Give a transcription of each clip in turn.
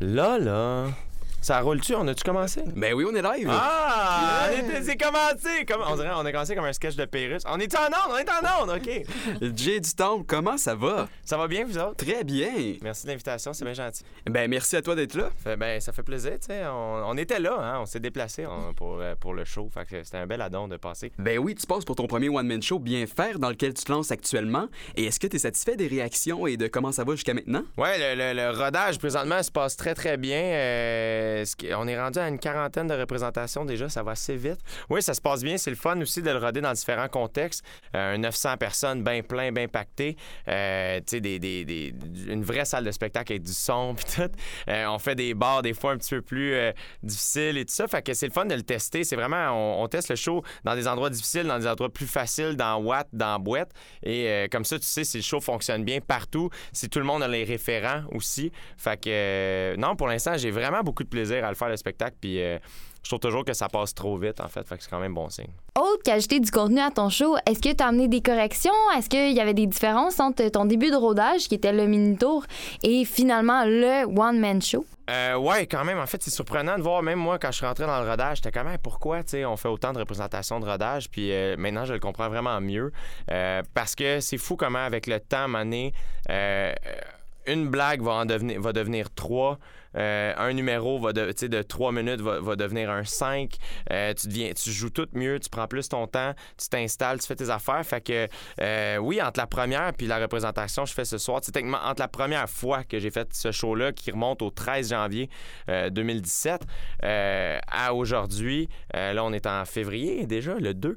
Là, là. Ça roule-tu? On a-tu commencé? Ben oui, on est live. Ah! on est- C'est commencé! Comme, on dirait on a commencé comme un sketch de Pérus. On est en onde! On est en onde! OK. Jay du Temple, comment ça va? Ça va bien, vous autres? Très bien. Merci de l'invitation, c'est bien gentil. Ben merci à toi d'être là. Fait- ben, ça fait plaisir, tu sais. On, on était là, hein? On s'est déplacé on- pour, euh, pour le show. Fait que c'était un bel addon de passer. Ben oui, tu passes pour ton premier one-man show bien faire dans lequel tu te lances actuellement. Et est-ce que tu es satisfait des réactions et de comment ça va jusqu'à maintenant? Ouais, le, le- le rodage présentement se passe très très bien. Euh, qui- on est rendu à une quarantaine de représentations déjà, ça va assez vite. Oui, ça se passe bien. C'est le fun aussi de le roder dans différents contextes. Euh, un 900 personnes, bien plein, bien pacté. Euh, des, des- des- une vraie salle de spectacle avec du son puis tout. Euh, on fait des bars des fois un petit peu plus euh, difficiles et tout ça. Fait que c'est le fun de le tester. C'est vraiment, on, teste le show dans des endroits difficiles, dans des endroits plus faciles, dans Watt, dans Boîte. Et euh, comme ça, tu sais si le show fonctionne bien partout, si tout le monde a les référents aussi. Fait que, euh, non, pour l'instant, j'ai vraiment beaucoup de plaisir à le faire, le spectacle. Puis euh, je trouve toujours que ça passe trop vite, en fait. Fait que c'est quand même bon signe. Autre qu'ajouter du contenu à ton show, est-ce que tu as amené des corrections? Est-ce qu'il y avait des différences entre ton début de rodage, qui était le mini-tour, et finalement le one-man show? Euh, ouais, quand même. En fait, c'est surprenant de voir, même moi, quand je suis rentré dans le rodage, j'étais quand même, pourquoi, tu sais, on fait autant de représentations de rodage, puis euh, maintenant, je le comprends vraiment mieux. Euh, parce que c'est fou comment, avec le temps, à un moment donné, une blague va, en devenir, va devenir trois. Euh, un numéro va de, de trois minutes va, va devenir un 5. Euh, tu, deviens, tu joues tout mieux, tu prends plus ton temps, tu t'installes, tu fais tes affaires. Fait que, euh, oui, entre la première puis la représentation que je fais ce soir, techniquement, entre la première fois que j'ai fait ce show-là, qui remonte au 13 janvier euh, 2017, euh, à aujourd'hui, là, on est en février déjà, le 2.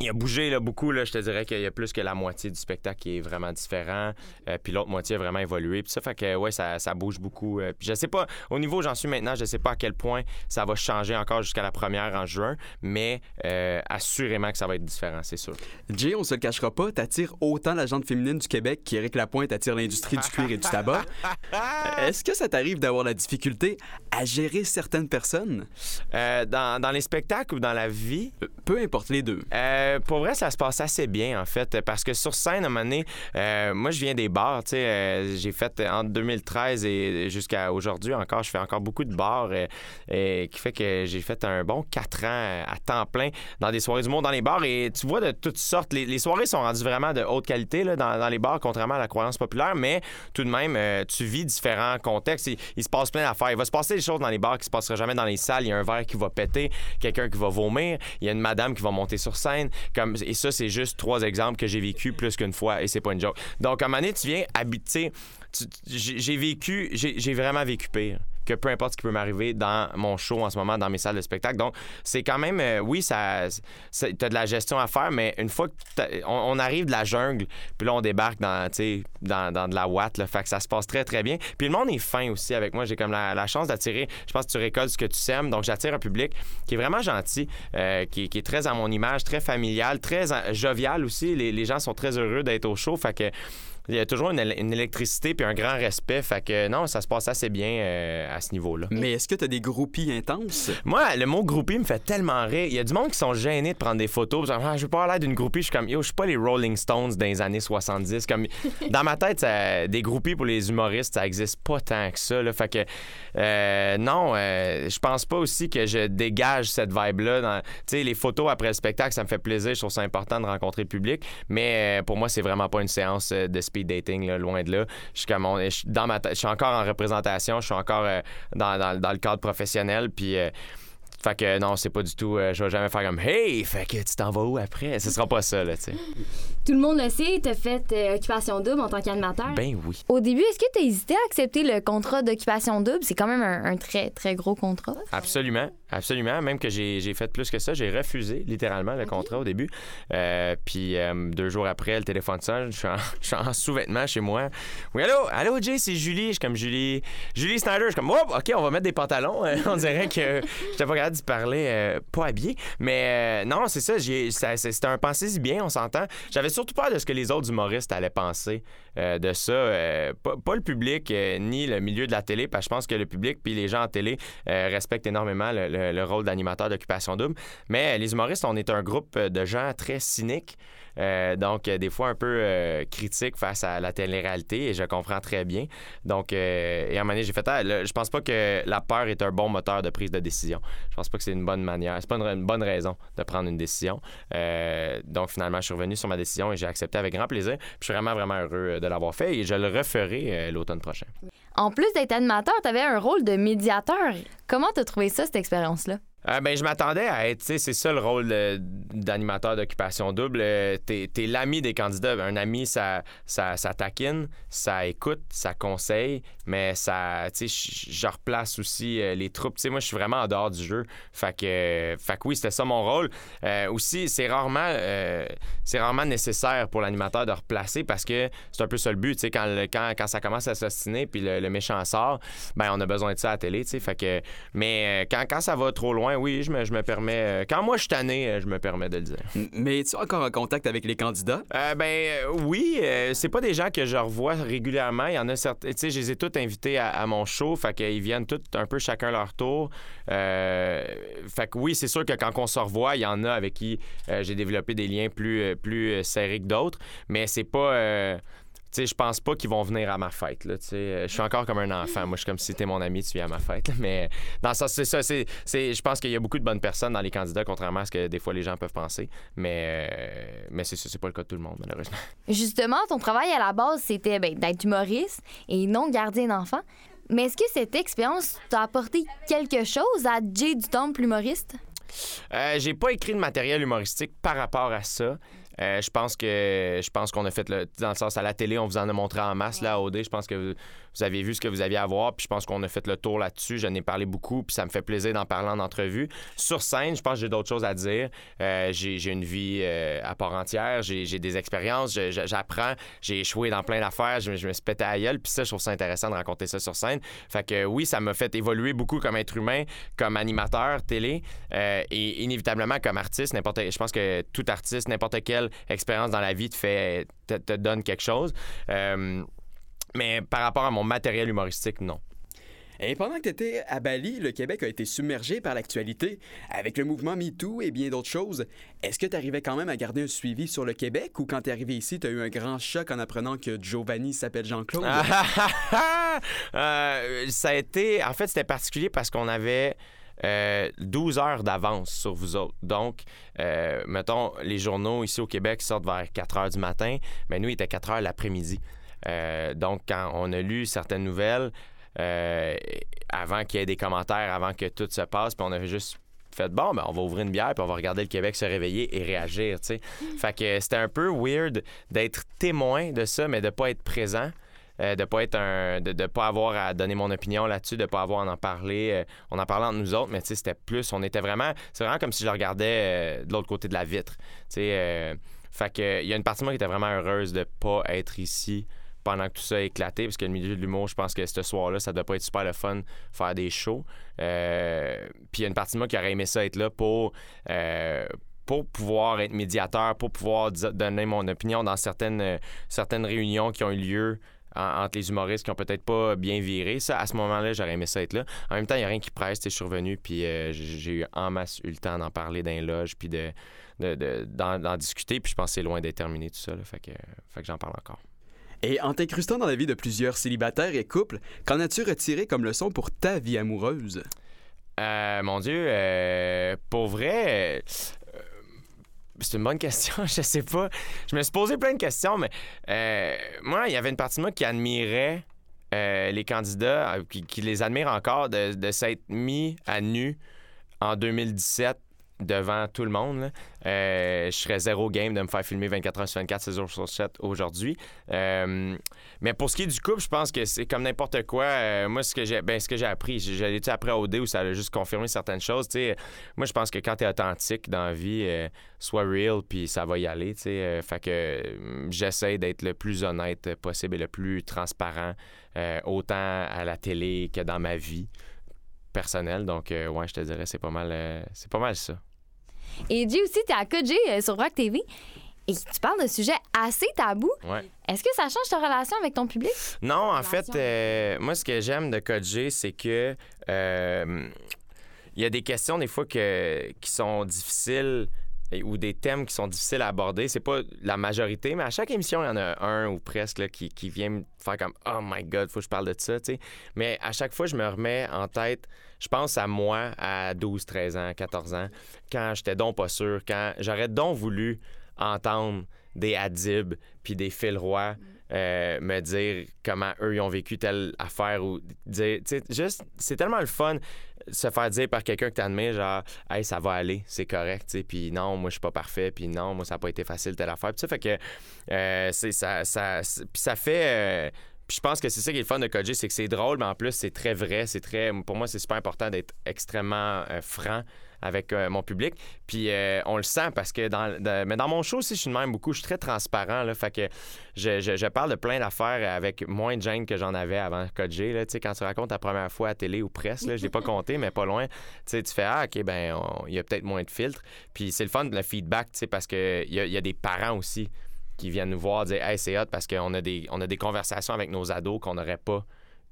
Il a bougé là, beaucoup. Là, je te dirais qu'il y a plus que la moitié du spectacle qui est vraiment différent. Euh, puis l'autre moitié a vraiment évolué. Puis ça fait que ouais, ça, ça bouge beaucoup. Euh, puis je sais pas, au niveau où j'en suis maintenant, je sais pas à quel point ça va changer encore jusqu'à la première en juin, mais euh, assurément que ça va être différent, c'est sûr. Jay, on se le cachera pas, t'attires autant la gente féminine du Québec qu'Éric Lapointe attire l'industrie du cuir et du tabac. Est-ce que ça t'arrive d'avoir la difficulté à gérer certaines personnes? Euh, dans, dans les spectacles ou dans la vie, Peu importe les deux. Euh, pour vrai, ça se passe assez bien, en fait, parce que sur scène, à un moment donné, euh, moi, je viens des bars, tu sais, euh, j'ai fait euh, entre 2013 et jusqu'à aujourd'hui encore, je fais encore beaucoup de bars, euh, euh, qui fait que j'ai fait un bon quatre ans à temps plein dans des soirées du monde dans les bars, et tu vois de toutes sortes, les, soirées sont rendues vraiment de haute qualité là, dans, les bars, contrairement à la croyance populaire, mais tout de même, euh, tu vis différents contextes, il, il se passe plein d'affaires, il va se passer des choses dans les bars qui se passeraient jamais dans les salles, il y a un verre qui va péter, quelqu'un qui va vomir, il y a une madame qui va monter sur scène, et ça, c'est juste trois exemples que j'ai vécu plus qu'une fois et c'est pas une joke. Donc, à un moment tu viens habiter. J'ai vécu, j'ai vraiment vécu pire que peu importe ce qui peut m'arriver dans mon show en ce moment, dans mes salles de spectacle. Donc, c'est quand même, euh, oui, ça, ça t'as de la gestion à faire, mais une fois que on, arrive de la jungle, puis là, on débarque dans, dans, dans de la ouate, là, fait que ça se passe très, très bien. Puis le monde est fin aussi avec moi. J'ai comme la, chance d'attirer, je pense que tu récoltes ce que tu sèmes, donc j'attire un public qui est vraiment gentil, euh, qui, est très à mon image, très familial, très euh, jovial aussi. Les, les gens sont très heureux d'être au show, fait que il y a toujours une, éle- une électricité puis un grand respect. Fait que non, ça se passe assez bien euh, à ce niveau-là. Mais est-ce que t'as des groupies intenses? Moi, le mot groupie me fait tellement rire. Il y a du monde qui sont gênés de prendre des photos. Genre, ah, je veux pas l'air d'une groupie. Je suis comme, yo, je suis pas les Rolling Stones des années 70. Comme, dans ma tête, ça- des groupies pour les humoristes, ça existe pas tant que ça. là. Fait que, euh, non, euh, je pense pas aussi que je dégage cette vibe-là. dans- Tu sais, les photos après le spectacle, ça me fait plaisir. Je trouve ça important de rencontrer le public. Mais euh, pour moi, c'est vraiment pas une séance de speed dating, là, loin de là. Je suis je dans ma je suis encore en représentation. Je suis encore euh, dans, dans- dans le cadre professionnel. Puis. Fait que non, c'est pas du tout. euh, je vais jamais faire comme Hey, fait que tu t'en vas où après? Ce sera pas ça, là, tu sais. Tout le monde le sait, tu as fait euh, Occupation Double en tant qu'animateur. Ben oui. Au début, est-ce que tu as hésité à accepter le contrat d'Occupation Double? C'est quand même un, un très, très gros contrat. Absolument. Absolument. Même que j'ai j'ai fait plus que ça. J'ai refusé littéralement le contrat au début. Euh, puis euh, deux jours après, le téléphone sonne. Je suis en, je suis en sous-vêtements chez moi. Oui, allô? Allô, Jay, c'est Julie. Je suis comme Julie. Julie Snyder. Je suis comme, Hop, OK, on va mettre des pantalons. On dirait que j'étais pas capable d'y parler euh, pas habillé. Mais euh, non, c'est ça. ça- C'était un pensez-y bien, on s'entend. J'avais surtout peur de ce que les autres humoristes allaient penser euh, de ça. Euh, pas, le public ni le milieu de la télé, parce que je pense que le public puis les gens en télé respectent énormément le, le- le rôle d'animateur d'occupation double. Mais les humoristes, on est un groupe de gens très cyniques. Euh, donc, des fois un peu critique face à la télé-réalité et je comprends très bien. Donc, et à un moment donné, j'ai fait, ah, je pense pas que la peur est un bon moteur de prise de décision. Je pense pas que c'est une bonne manière, c'est pas une, bonne raison de prendre une décision. donc, finalement, je suis revenu sur ma décision et j'ai accepté avec grand plaisir. je suis vraiment, vraiment heureux de l'avoir fait et je le referai l'automne prochain. En plus d'être animateur, tu avais un rôle de médiateur. Comment tu as trouvé ça, cette expérience-là? Euh, ben, je m'attendais à être, c'est ça le rôle d'animateur d'occupation double. Euh, t'es es, l'ami des candidats. Un ami, ça, ça, ça, taquine, ça écoute, ça conseille, mais ça, tu sais, je replace aussi euh, les troupes. Tu sais, moi, je suis vraiment en dehors du jeu. Fait que, fait que oui, c'était ça mon rôle. aussi, c'est rarement, c'est rarement nécessaire pour l'animateur de replacer parce que c'est un peu ça le but. Tu sais, quand, quand, quand, ça commence à s'ostiner puis le, méchant sort, ben, on a besoin de ça à la télé. Tu sais, fait que, mais quand, quand ça va trop loin, oui, je me, je me permets. Euh, quand moi je suis tanné, euh, je me permets de le dire. Mais es-tu encore en contact avec les candidats? Euh, ben oui, c'est pas des gens que je revois régulièrement. Il y en a certains. Tu sais, je les ai tous invités à, mon show, fait qu'ils viennent tous un peu chacun leur tour. fait que oui, c'est sûr que quand on se revoit, il y en a avec qui j'ai développé des liens plus, plus serrés que d'autres, mais c'est pas sais, je pense pas qu'ils vont venir à ma fête. Là, je suis encore comme un enfant. Moi, je suis comme si t'es mon ami, tu viens à ma fête. Mais dans ça, c'est ça. C'est, je pense qu'il y a beaucoup de bonnes personnes dans les candidats, contrairement à ce que des fois les gens peuvent penser. Mais, euh, mais c'est c'est pas le cas de tout le monde, malheureusement. Justement, ton travail à la base, c'était ben, d'être humoriste et non gardien d'enfant. Mais est-ce que cette expérience t'a apporté quelque chose à Jay du Temple humoriste? Euh, j'ai pas écrit de matériel humoristique par rapport à ça. Euh, je pense que je pense qu'on a fait le dans le sens à la télé, on vous en a montré en masse là au Je pense que vous avez vu ce que vous aviez à voir, puis je pense qu'on a fait le tour là-dessus. J'en ai parlé beaucoup, puis ça me fait plaisir d'en parler en entrevue. Sur scène, je pense que j'ai d'autres choses à dire. Euh, j'ai une vie euh, à part entière, j'ai des expériences, j'apprends, j'ai échoué dans plein d'affaires, je, me suis pété à puis ça, je trouve ça intéressant de raconter ça sur scène. Fait que oui, ça m'a fait évoluer beaucoup comme être humain, comme animateur télé, euh, et inévitablement comme artiste. Je pense que tout artiste, n'importe quelle expérience dans la vie te fait, te donne quelque chose. Mais par rapport à mon matériel humoristique, non. Et pendant que tu étais à Bali, le Québec a été submergé par l'actualité, avec le mouvement MeToo et bien d'autres choses. Est-ce que tu arrivais quand même à garder un suivi sur le Québec ou quand tu es arrivé ici, tu as eu un grand choc en apprenant que Giovanni s'appelle Jean-Claude? Euh, ça a été. En fait, c'était particulier parce qu'on avait. 12 euh, heures d'avance sur vous autres. Donc, euh, mettons, les journaux ici au Québec sortent vers 4 heures du matin, mais nous, il était 4 heures l'après-midi. Euh, donc, quand on a lu certaines nouvelles, euh, avant qu'il y ait des commentaires, avant que tout se passe, puis on avait juste fait bon, ben on va ouvrir une bière puis on va regarder le Québec se réveiller et réagir, sais. Fait que c'était un peu weird d'être témoin de ça, mais de pas être présent. Euh, de pas être un de, pas avoir à donner mon opinion là-dessus de pas avoir à en parler on en parlait entre nous autres mais tu sais c'était plus on était vraiment c'est vraiment comme si je le regardais de l'autre côté de la vitre tu sais fait que il y a une partie de moi qui était vraiment heureuse de pas être ici pendant que tout ça a éclaté, parce que le milieu de l'humour, je pense que ce soir-là, ça doit pas être super le fun faire des shows. Euh, puis il y a une partie de moi qui aurait aimé ça être là pour, euh, pour pouvoir être médiateur, pour pouvoir donner mon opinion dans certaines, certaines réunions qui ont eu lieu entre les humoristes qui ont peut-être pas bien viré. Ça, à ce moment-là, j'aurais aimé ça être là. En même temps, il n'y a rien qui presse. Je suis revenu, puis euh, j'ai eu en masse eu le temps d'en parler d'un loge, puis de, d'en, discuter. Puis je pense que c'est loin d'être terminé tout ça. fait que, fait que j'en parle encore. Et en t'incrustant dans la vie de plusieurs célibataires et couples, qu'en as-tu retiré comme leçon pour ta vie amoureuse? Euh, mon Dieu, euh, pour vrai, euh, c'est une bonne question, je sais pas. Je me suis posé plein de questions, mais moi, il y avait une partie de moi qui admirait les candidats, qui, les admire encore, de s'être mis à nu en 2017 devant tout le monde. Euh, je serais zéro game de me faire filmer 24 heures sur 24, 16 jours sur 7 aujourd'hui. Euh, mais pour ce qui est du couple, je pense que c'est comme n'importe quoi. Euh, moi, ce que j'ai ben, ce que j'ai appris, été après OD où ça a juste confirmé certaines choses. moi, je pense que quand tu es authentique dans la vie, sois real, puis ça va y aller. fait que j'essaie d'être le plus honnête possible et le plus transparent, autant à la télé que dans ma vie personnelle. Donc, ouais, je te dirais, c'est pas mal, c'est pas mal ça. Et Jay aussi, tu es à Code euh, sur Rock TV. Et tu parles de sujets assez tabous. Ouais. Est-ce que ça change ta relation avec ton public? Non, en fait, euh, moi, ce que j'aime de Code c'est que euh, il y a des questions des fois que, qui sont difficiles ou des thèmes qui sont difficiles à aborder. C'est pas la majorité, mais à chaque émission, il y en a un ou presque là, qui, qui vient me faire comme Oh my God, faut que je parle de ça. tu sais. Mais à chaque fois, je me remets en tête, je pense à moi à 12, 13 ans, 14 ans, quand j'étais donc pas sûr, quand j'aurais donc voulu entendre des Adib puis des Phil Roy euh, me dire comment eux ils ont vécu telle affaire ou dire juste c'est tellement le fun se faire dire par quelqu'un que t'admires genre hey ça va aller c'est correct tu puis non moi je suis pas parfait puis non moi ça a pas été facile telle affaire puis ça fait que euh, c'est ça ça puis ça fait euh, je pense que c'est ça qui est le fun de Koji, c'est que c'est drôle, mais en plus, c'est très vrai. C'est très. Pour moi, c'est super important d'être extrêmement euh, franc avec euh, mon public. Puis euh, on le sent parce que dans, de- mais dans mon show aussi, je suis de même beaucoup. Je suis très transparent. Là, fait que je, je- je parle de plein d'affaires avec moins de gêne que j'en avais avant Koji. Là, Tu sais, quand tu racontes ta première fois à télé ou presse, là, je l'ai pas compté, mais pas loin. Tu sais, tu fais Ah, OK, ben il y a peut-être moins de filtres. Puis c'est le fun, le feedback, parce qu'il y a, y a des parents aussi qui viennent nous voir dire Hey, c'est hot parce qu'on a des, on a des conversations avec nos ados qu'on n'aurait pas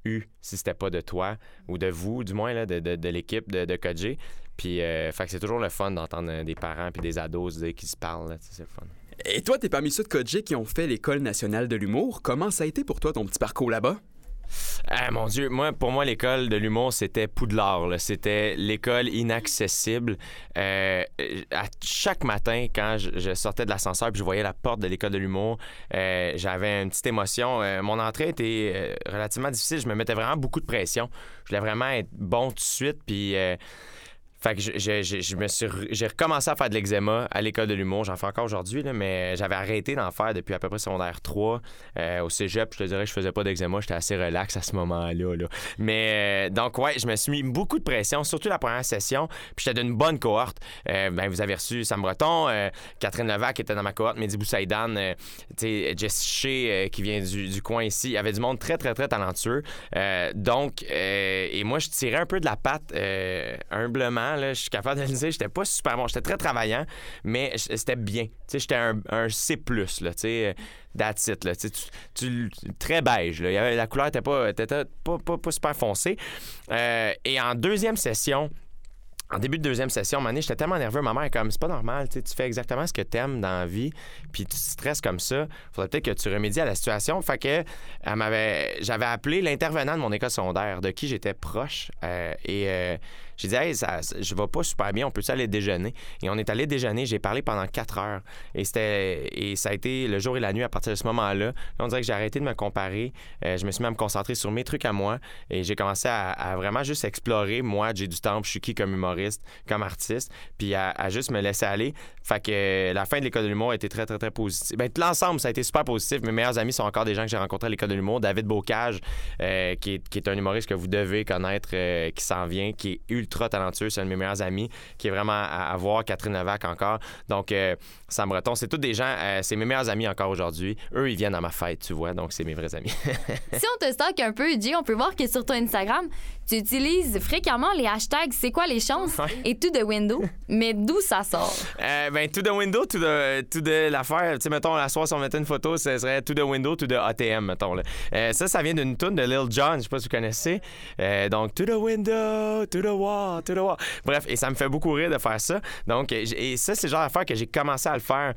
eu si c'était pas de toi ou de vous, du moins, là, de, de- de l'équipe de, de. Puis, euh, fait que c'est toujours le fun d'entendre euh, des parents puis des ados dire qui se parlent. C'est le fun. Et toi, t'es parmi ceux de Kodji qui ont fait l'École nationale de l'humour. Comment ça a été pour toi ton petit parcours là-bas? Ah, mon Dieu, moi, pour moi, l'école de l'humour, c'était Poudlard. C'était l'école inaccessible. Euh, à chaque matin, quand je, je sortais de l'ascenseur puis je voyais la porte de l'école de l'humour, euh, j'avais une petite émotion. Euh, mon entrée était relativement difficile. Je me mettais vraiment beaucoup de pression. Je voulais vraiment être bon tout de suite. Puis. Fait que je, je- je- je me suis j'ai recommencé à faire de l'eczéma à l'école de l'humour. J'en fais encore aujourd'hui, mais j'avais arrêté d'en faire depuis à peu près secondaire 3. Euh, au cégep, je te dirais que je faisais pas d'eczéma. J'étais assez relax à ce moment-là. là. Mais euh, donc, ouais, je me suis mis beaucoup de pression, surtout la première session. Puis j'étais d'une bonne cohorte. Euh, ben, vous avez reçu Sam Breton, Catherine Levac qui était dans ma cohorte, Mehdi Boussaïdan, Jess Shea qui vient du, du coin ici. Il y avait du monde très, très, très talentueux. Donc, et moi, je tirais un peu de la patte euh, je suis capable de le dire. J'étais pas super bon. J'étais très travaillant, mais c'était bien. J'étais un, C, là, tu très beige. Là. La couleur était pas, pas, pas, pas super foncée. Euh, et en deuxième session, en début de deuxième session, donné, j'étais tellement nerveux. Ma mère est comme, c'est pas normal, tu fais exactement ce que t'aimes dans la vie, puis tu stresses comme ça. Faudrait peut-être que tu remédies à la situation. Fait que j'avais appelé l'intervenant de mon école secondaire, de qui j'étais proche, euh, et euh, j'ai dit, hey, ça, je vais pas super bien, on peut aller déjeuner? Et on est allé déjeuner, j'ai parlé pendant quatre heures. Et c'était et ça a été le jour et la nuit à partir de ce moment-là. Là, on dirait que j'ai arrêté de me comparer. Euh, je me suis mis à me concentrer sur mes trucs à moi. Et j'ai commencé à, vraiment juste explorer, moi, j'ai du temps, je suis qui comme humoriste, comme artiste, puis à, juste me laisser aller. Fait que euh, la fin de l'école de l'humour a été très, très, très positive. Ben, l'ensemble, ça a été super positif. Mes meilleurs amis sont encore des gens que j'ai rencontrés à l'école de l'humour. David Bocage, euh, qui, est, qui est un humoriste que vous devez connaître, qui s'en vient, qui est ultra talentueux. C'est un de mes meilleurs amis, qui est vraiment à, voir. Catherine Levac encore. Donc, euh, Sam Breton, c'est tous des gens, euh, c'est mes meilleurs amis encore aujourd'hui. Eux, ils viennent à ma fête, tu vois. Donc, c'est mes vrais amis. si on te stocke un peu, Jay, on peut voir que sur ton Instagram, tu utilises fréquemment les hashtags c'est quoi les chances Ouais. et to the window. Mais d'où ça sort? Euh, ben, to the window, to the, to the l'affaire. Tu sais, mettons, la soirée, si on mettait une photo, ce serait to the window, to the ATM, mettons. Là. Euh, ça, ça vient d'une tune de Lil Jon, je sais pas si vous connaissez. Euh, donc, to the window, to the wall, to the wall. Bref, et ça me fait beaucoup rire de faire ça. Donc, et et ça, c'est le genre d'affaire que j'ai commencé à le faire.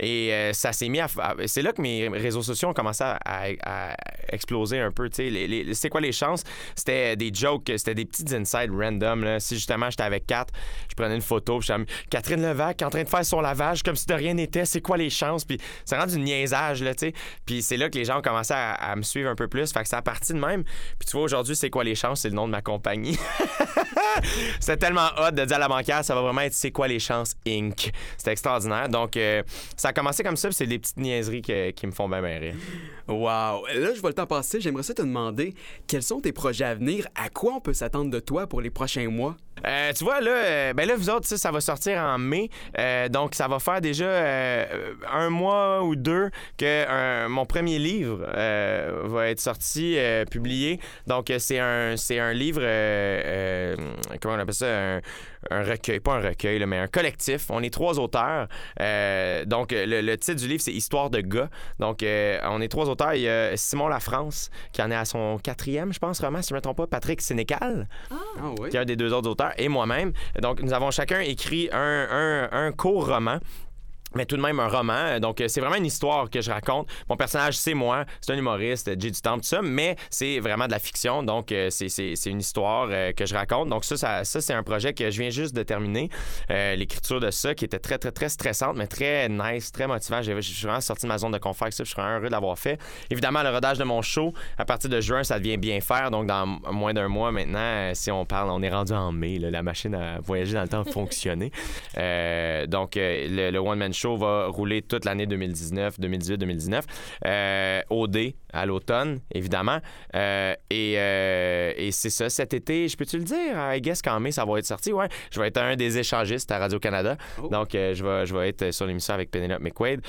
Et euh, ça s'est mis à. C'est là que mes réseaux sociaux ont commencé à, exploser un peu. Les- les- C'est quoi les chances? C'était des jokes, c'était des petites insides random. Là. Si justement j'étais avec Kat, je prenais une photo, puis comme, Catherine Levac en train de faire son lavage comme si de rien n'était, c'est quoi les chances? Puis ça rend du niaisage, là, tu sais. Puis c'est là que les gens ont commencé à, me suivre un peu plus. Fait que ça a parti de même. Puis tu vois, aujourd'hui, c'est quoi les chances? C'est le nom de ma compagnie. C'était tellement hot de dire à la banquière, ça va vraiment être C'est quoi les chances Inc. C'était extraordinaire. Donc, euh, ça a commencé comme ça, c'est des petites niaiseries qui me font bien rire. Wow! Là, je vois le temps passer. J'aimerais ça te demander quels sont tes projets à venir? À quoi on peut s'attendre de toi pour les prochains mois? Euh, tu vois, là, euh, ben là, vous autres, ça, va sortir en mai. Euh, donc, ça va faire déjà un mois ou deux que mon premier livre va être sorti, publié. Donc, c'est un, c'est un livre, comment on appelle ça? Un, recueil, pas un recueil, mais un collectif. On est trois auteurs. Donc, le, titre du livre, c'est Histoire de gars. Donc, on est trois auteurs. Il y a Simon Lafrance, qui en est à son quatrième, je pense, roman, si je ne me trompe pas. Patrick Sénécal Ah oui? qui est un des deux autres auteurs. et moi-même. Donc, nous avons chacun écrit un, un, un court roman mais tout de même un roman. Donc, c'est vraiment une histoire que je raconte. Mon personnage, c'est moi. C'est un humoriste, Jay du Temple, tout ça, mais c'est vraiment de la fiction. Donc, euh, c'est une histoire euh, que je raconte. Donc, ça, ça, c'est un projet que je viens juste de terminer. Euh, l'écriture de ça, qui était très, très, très stressante, mais très nice, très motivant. J'ai vraiment sorti de ma zone de confort ça. Je suis heureux d'avoir fait. Évidemment, le rodage de mon show, à partir de juin, ça devient bien faire. Donc, dans moins d'un mois maintenant, si on parle, on est rendu en mai. la machine à voyager dans le temps fonctionné. donc, le, le One Man show va rouler toute l'année 2019, 2018, 2019. Euh, OD à l'automne, évidemment. Euh, euh, et, c'est ça, cet été, je peux-tu le dire? I guess qu'en mai, ça va être sorti. Ouais, je vais être un des échangistes à Radio-Canada. Oh. Donc, je, vais, je vais être sur l'émission avec Penelope McQuaid.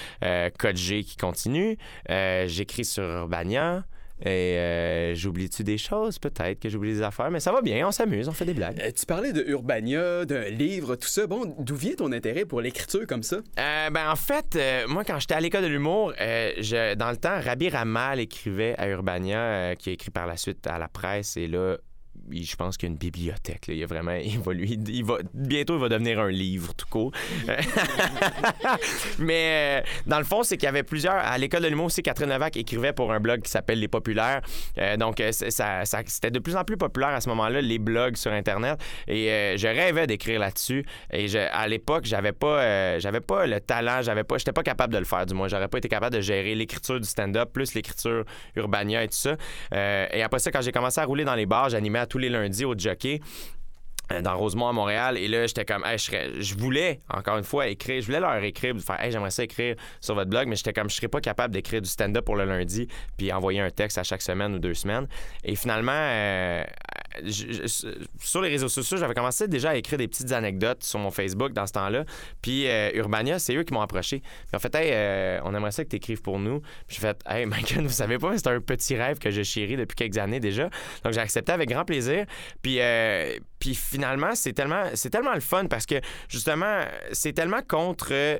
Code G qui continue. J'écris sur Urbania. Et euh, j'oublie-tu des choses? Peut-être que j'oublie des affaires, mais ça va bien, on s'amuse, on fait des blagues. Euh, tu parlais de Urbania, d'un livre, tout ça. Bon, d'où vient ton intérêt pour l'écriture comme ça? Euh, ben, en fait, moi, quand j'étais à l'école de l'humour, dans le temps, Rabbi Ramal écrivait à Urbania, qui a écrit par la suite à la presse, et là, je pense qu'il y a une bibliothèque. Il, a vraiment, il va, bientôt, il va devenir un livre, tout court. Mais euh, dans le fond, c'est qu'il y avait plusieurs. À l'école de l'humour aussi, Catherine Levac écrivait pour un blog qui s'appelle Les Populaires. Euh, donc, euh, ça, c'était de plus en plus populaire à ce moment-là, les blogs sur Internet. Et je rêvais d'écrire là-dessus. Et à l'époque, j'avais pas, j'avais pas le talent, j'avais pas, j'étais pas capable de le faire, du moins. J'aurais pas été capable de gérer l'écriture du stand-up, plus l'écriture Urbania et tout ça. et après ça, quand j'ai commencé à rouler dans les bars, j'animais à tous les lundis au jockey euh, dans Rosemont à Montréal. Et là j'étais comme je, voulais encore une fois écrire je voulais leur écrire faire j'aimerais ça écrire sur votre blog mais j'étais comme je serais pas capable d'écrire du stand-up pour le lundi puis envoyer un texte à chaque semaine ou deux semaines. Et finalement euh, sur les réseaux sociaux j'avais commencé déjà à écrire des petites anecdotes sur mon Facebook dans ce temps-là. Puis euh, Urbania c'est eux qui m'ont approché. Puis en fait hey, on aimerait ça que tu écrives pour nous. Puis j'ai fait hey Michael vous savez pas c'est un petit rêve que je chéris depuis quelques années déjà. Donc j'ai accepté avec grand plaisir. Puis puis finalement, c'est tellement, c'est tellement le fun parce que justement, c'est tellement contre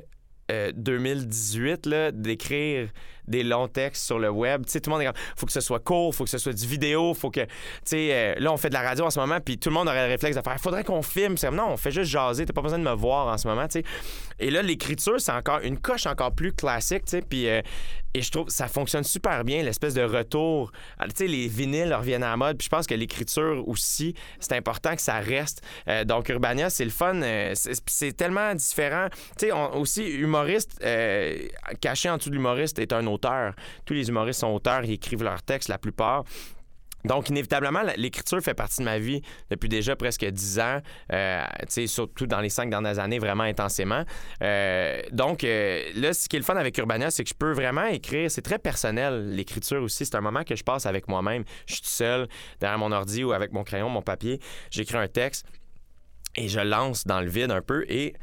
2018 euh, d'écrire des longs textes sur le web. Tu sais, tout le monde est comme, faut que ce soit court, faut que ce soit du vidéo, faut que, tu sais, euh, là, on fait de la radio en ce moment, puis tout le monde aurait le réflexe de faire, faudrait qu'on filme. C'est non, on fait juste jaser, t'as pas besoin de me voir en ce moment, tu sais. Et là, l'écriture, c'est encore une coche encore plus classique, tu sais, puis euh, et je trouve que ça fonctionne super bien, l'espèce de retour. Ah, tu sais, les vinyles reviennent à la mode. Puis je pense que l'écriture aussi, c'est important que ça reste. Euh, donc, Urbania, c'est le fun. c'est tellement différent. Tu sais, aussi, humoriste, caché en dessous de l'humoriste est un autre tous les humoristes sont auteurs, ils écrivent leurs textes, la plupart. Donc, inévitablement, l'écriture fait partie de ma vie depuis déjà presque dix ans, euh, surtout dans les cinq dernières années, vraiment intensément. Euh, donc, euh, là, ce qui est le fun avec Urbania, c'est que je peux vraiment écrire. C'est très personnel, l'écriture aussi. C'est un moment que je passe avec moi-même. Je suis tout seul derrière mon ordi ou avec mon crayon, mon papier. J'écris un texte et je lance dans le vide un peu. Et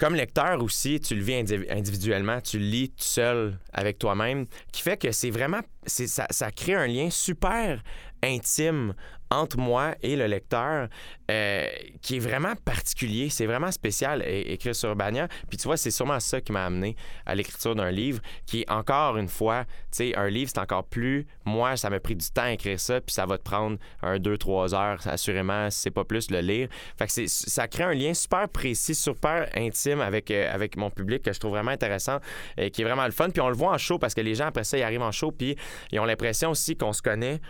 comme lecteur aussi, tu le vis individuellement, tu le lis tout seul avec toi-même, qui fait que c'est vraiment, ça, ça crée un lien super intime entre moi et le lecteur euh, qui est vraiment particulier. C'est vraiment spécial écrire sur Urbania. Puis tu vois, c'est sûrement ça qui m'a amené à l'écriture d'un livre qui, encore une fois, tu sais, un livre, c'est encore plus. Moi, ça m'a pris du temps à écrire ça, puis ça va te prendre un, deux, trois heures, assurément, c'est pas plus, le lire. Ça crée un lien super précis, super intime avec, euh, avec mon public que je trouve vraiment intéressant et qui est vraiment le fun. Puis on le voit en show parce que les gens, après ça, ils arrivent en show, puis ils ont l'impression aussi qu'on se connaît.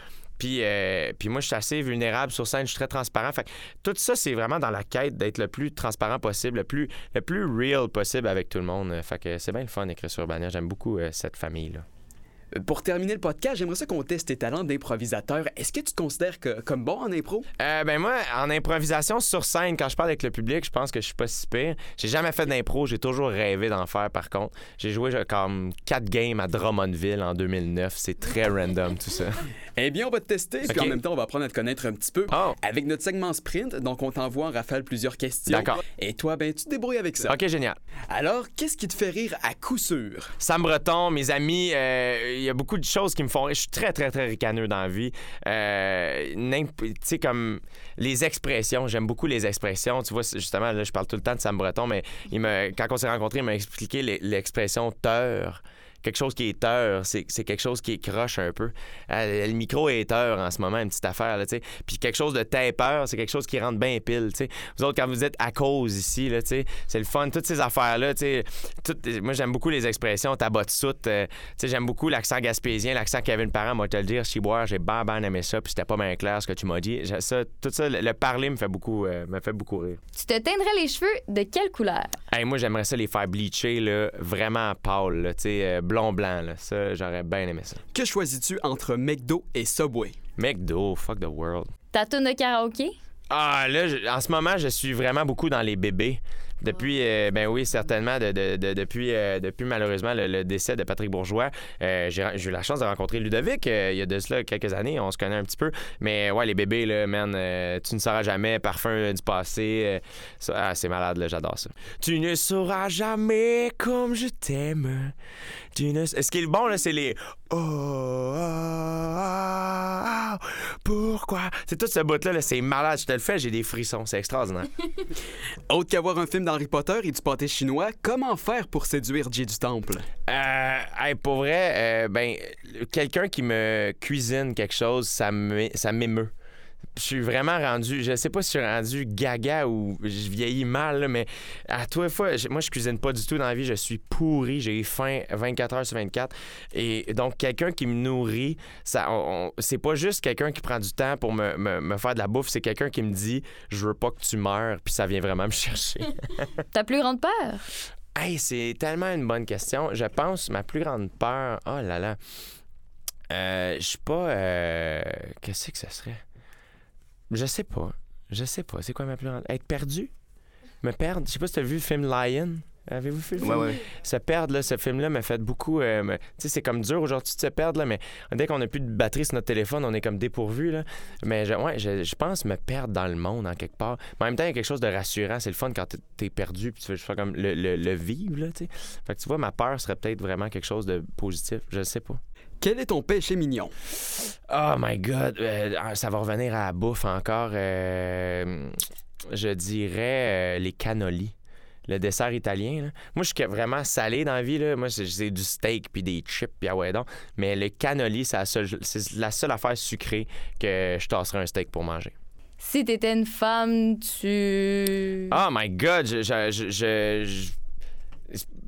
Puis, euh, puis moi, je suis assez vulnérable sur scène, je suis très transparent. Fait tout ça, c'est vraiment dans la quête d'être le plus transparent possible, le plus, le plus real possible avec tout le monde. Fait que c'est bien le fun d'écrire sur Urbania. J'aime beaucoup euh, cette famille-là. Pour terminer le podcast, j'aimerais ça qu'on teste tes talents d'improvisateur. Est-ce que tu te considères que, comme bon en impro? Euh, ben moi, en improvisation sur scène, quand je parle avec le public, je pense que je suis pas si pire. J'ai jamais fait d'impro, j'ai toujours rêvé d'en faire par contre. J'ai joué comme quatre games à Drummondville en 2009. C'est très random tout ça. Eh bien, on va te tester, puis en même temps, on va apprendre à te connaître un petit peu. Oh. Avec notre segment sprint, donc on t'envoie en rafale plusieurs questions. D'accord. Et toi, ben, tu te débrouilles avec ça. OK, génial. Alors, qu'est-ce qui te fait rire à coup sûr? Sam Breton, mes amis, euh, il y a beaucoup de choses qui me font. Je suis très, très, très ricaneux dans la vie. Euh, tu sais, comme les expressions, j'aime beaucoup les expressions. Tu vois, justement, là, je parle tout le temps de Sam Breton, mais il me, quand on s'est rencontrés, il m'a expliqué l'expression « teur » quelque chose qui est heure, c'est quelque chose qui est croche un peu. Euh, le micro est heure en ce moment, une petite affaire, là, tu sais. Puis quelque chose de tapeur, c'est quelque chose qui rentre bien pile, tu sais. Vous autres, quand vous êtes à cause ici, là, tu sais, c'est le fun, toutes ces affaires-là, tu Moi, j'aime beaucoup les expressions, ta botte soute, euh, tu sais, j'aime beaucoup l'accent gaspésien, l'accent Kevin Parent, moi, te le dire, chiboire, j'ai ben, ben aimé ça, puis c'était pas bien clair ce que tu m'as dit. Ça, tout ça, le, le parler me fait beaucoup, euh, me fait beaucoup rire. Tu te teindrais les cheveux de quelle couleur? Hey, moi, j'aimerais ça les faire bleacher, là, vraiment pâle, tu sais, euh, blond-blanc, là. Ça, j'aurais bien aimé ça. Que choisis-tu entre McDo et Subway? McDo, fuck the world. Ta tune de karaoké? Ah, là, je- en ce moment, je suis vraiment beaucoup dans les bébés. Depuis, euh, ben oui, certainement, de- de- de- depuis, euh, depuis malheureusement le, le décès de Patrick Bourgeois, euh, j'ai eu la chance de rencontrer Ludovic euh, il y a de cela quelques années, on se connaît un petit peu. Mais ouais, les bébés, là, man, euh, tu ne sauras jamais, parfum du passé, euh, ça, ah, c'est malade, là, j'adore ça. Tu ne sauras jamais comme je t'aime. Tu ne... Ce qui est bon, là, c'est les Oh, ah, pourquoi? C'est tout ce bout-là, là, c'est malade. Je te le fais, j'ai des frissons, c'est extraordinaire. Autre qu'avoir un film d'Harry Potter et du pâté chinois, comment faire pour séduire Jay du Temple? Euh, pour vrai, euh, ben, quelqu'un qui me cuisine quelque chose, ça m'émeut. Je suis vraiment rendu, je sais pas si je suis rendu gaga ou je vieillis mal, là, mais à toi fois, je- moi je cuisine pas du tout dans la vie, je suis pourri, j'ai faim 24 heures sur 24. Et donc quelqu'un qui me nourrit, ça, c'est pas juste quelqu'un qui prend du temps pour me, me- me faire de la bouffe, c'est quelqu'un qui me dit je veux pas que tu meurs, puis ça vient vraiment me chercher. Ta plus grande peur? Hey, c'est tellement une bonne question. Je pense ma plus grande peur. Oh là là. Euh, je suis pas. euh, Qu'est-ce que ce serait? Je sais pas. Je sais pas. C'est quoi ma plus grande. Être perdu? Me perdre? Je sais pas si t'as vu le film Lion. Avez-vous vu le film? ouais. Se perdre, là, ce film-là m'a fait beaucoup. euh, me- Tu sais, c'est comme dur aujourd'hui de se perdre, là, mais dès qu'on a plus de batterie sur notre téléphone, on est comme dépourvu. Là. Mais je, ouais, je, je pense me perdre dans le monde, en quelque part. Mais en même temps, il y a quelque chose de rassurant. C'est le fun quand t'es- perdu, puis tu veux juste faire comme le, le- le vivre. Là, fait que tu vois, ma peur serait peut-être vraiment quelque chose de positif. Je sais pas. Quel est ton péché mignon? Oh my God. euh, ça va revenir à la bouffe encore. euh, je dirais euh, les cannolis. Le dessert italien. là. Moi, je suis vraiment salé dans la vie. Là. Moi, c'est du steak puis des chips puis ah ouais donc. Mais le cannoli, c'est la, seule, c'est la seule affaire sucrée que je tasserais un steak pour manger. Si t'étais une femme, tu... Oh my God! Je, je, je, je-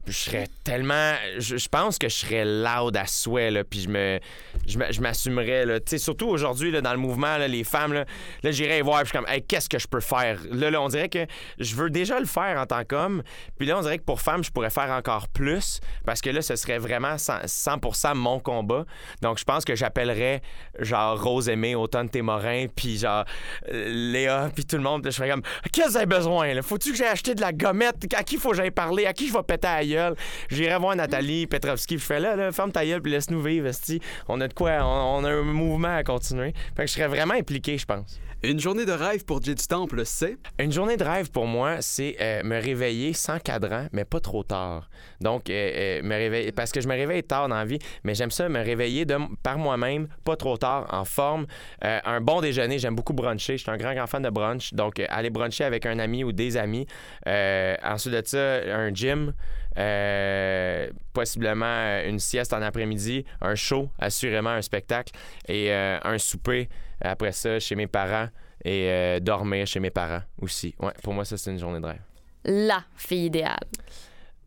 je- serais tellement. Je, pense que je serais loud à souhait, là, puis je me. Je me- je m'assumerais, là. Tu sais, surtout aujourd'hui, là, dans le mouvement, là, les femmes, là, là j'irais voir, puis je suis comme, hey, qu'est-ce que je peux faire? Là, là, on dirait que je veux déjà le faire en tant qu'homme, puis là, on dirait que pour femme, je pourrais faire encore plus, parce que là, ce serait vraiment 100%, 100% mon combat. Donc, je pense que j'appellerais, genre, Rose Aimée, Automne Témorin, puis genre, euh, Léa, puis tout le monde, je ferais comme, qu'est-ce que avez besoin, là? Faut-tu que j'aille acheter de la gommette? À qui faut que j'aille parler? À qui je vais péter la gueule? J'irai voir Nathalie Petrovski, je fais là, là, ferme ta gueule, puis laisse-nous vivre, esti. On a de quoi, on, on a un mouvement à continuer. Fait que je serais vraiment impliqué, je pense. Une journée de rêve pour Jay du Temple, c'est... Une journée de rêve pour moi, c'est euh, me réveiller sans cadran, mais pas trop tard. Donc, euh, euh, me réveiller, parce que je me réveille tard dans la vie, mais j'aime ça me réveiller de, par moi-même, pas trop tard, en forme. Un bon déjeuner, j'aime beaucoup bruncher. Je suis un grand, grand fan de brunch. Donc, aller bruncher avec un ami ou des amis. Ensuite de ça, un gym. Euh, possiblement euh, une sieste en après-midi, un show, assurément un spectacle et euh, un souper après ça chez mes parents et euh, dormir chez mes parents aussi. Ouais, pour moi, ça, c'est une journée de rêve. La fille idéale.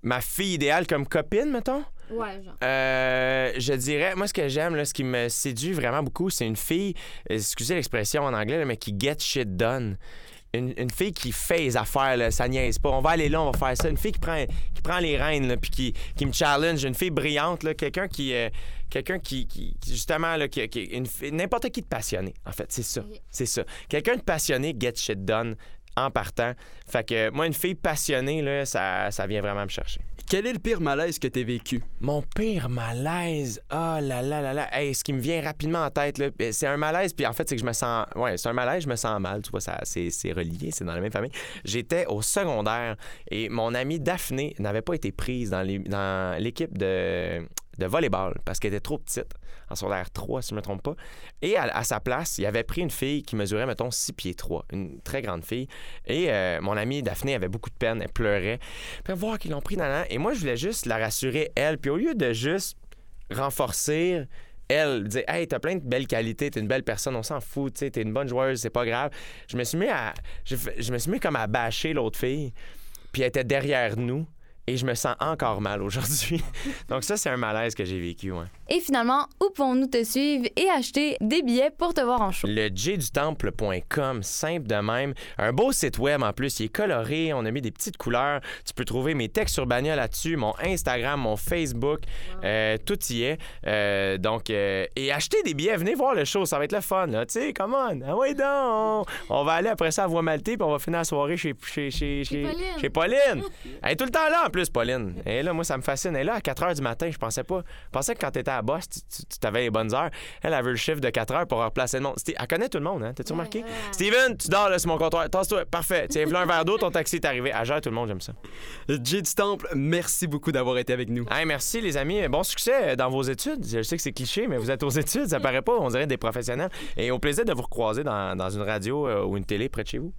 Ma fille idéale comme copine, mettons? Ouais, genre. Euh, je dirais, moi, ce que j'aime, là, ce qui me séduit vraiment beaucoup, c'est une fille, excusez l'expression en anglais, là, mais qui get shit done. Une, une fille qui fait les affaires, là, ça niaise pas. On va aller là, on va faire ça. Une fille qui prend, qui prend les rênes, là, puis qui, qui me challenge. Une fille brillante, là, quelqu'un qui, euh, quelqu'un qui, justement, là, qui, n'importe qui de passionné, en fait, c'est ça. C'est ça. Quelqu'un de passionné get shit done en partant. Fait que moi, une fille passionnée, là, ça, ça vient vraiment me chercher. Quel est le pire malaise que t'aies vécu? Mon pire malaise, oh là là là là, ce qui me vient rapidement en tête, ben, c'est un malaise, puis en fait, c'est que je me sens, ouais, c'est un malaise, je me sens mal, tu vois, c'est, relié, c'est dans la même famille. J'étais au secondaire et mon amie Daphné n'avait pas été prise dans l'équipe de, de volleyball parce qu'elle était trop petite. En secondaire 3, si je me trompe pas. Et à, sa place, il avait pris une fille qui mesurait, mettons, 6 pieds 3, une très grande fille. Et euh, mon amie Daphné avait beaucoup de peine, elle pleurait. Puis voir qu'ils l'ont pris dans la... Et moi, je voulais juste la rassurer, elle. Puis au lieu de juste renforcer elle, dire Hey, t'as plein de belles qualités, t'es une belle personne, on s'en fout, t'es une bonne joueuse, c'est pas grave. Je me suis mis à. Je, je me suis mis comme à bâcher l'autre fille, puis elle était derrière nous et je me sens encore mal aujourd'hui. Donc ça, c'est un malaise que j'ai vécu. Ouais. Et finalement, où pouvons-nous te suivre et acheter des billets pour te voir en show? Le jdutemple.com, simple de même. Un beau site web en plus, il est coloré, on a mis des petites couleurs. Tu peux trouver mes textes sur bagnole là-dessus, mon Instagram, mon Facebook, euh, tout y est. Euh, donc, euh, et acheter des billets, venez voir le show, ça va être le fun. Tu sais, come on, ah ouais donc! On va aller après ça à Voix Maltais, puis on va finir la soirée chez, chez, chez, chez, Pauline. Chez Pauline. Elle est tout le temps là, plus, Pauline. Et là, moi, ça me fascine. Elle est là à 4 h du matin, je pensais pas. Je pensais que quand t'étais à boss, tu, avais les bonnes heures. Elle avait le chiffre de 4 heures pour replacer le monde. Elle connaît tout le monde, hein? T'as-tu remarqué? Steven, tu dors là sur mon comptoir. Tasse-toi. Parfait. Tiens, un verre d'eau, ton taxi est arrivé. Elle gère tout le monde, j'aime ça. Jay du Temple, merci beaucoup d'avoir été avec nous. Hey, merci, les amis. Bon succès dans vos études. Je sais que c'est cliché, mais vous êtes aux études, ça paraît pas. On dirait des professionnels. Et au plaisir de vous recroiser dans, dans une radio euh, ou une télé près de chez vous.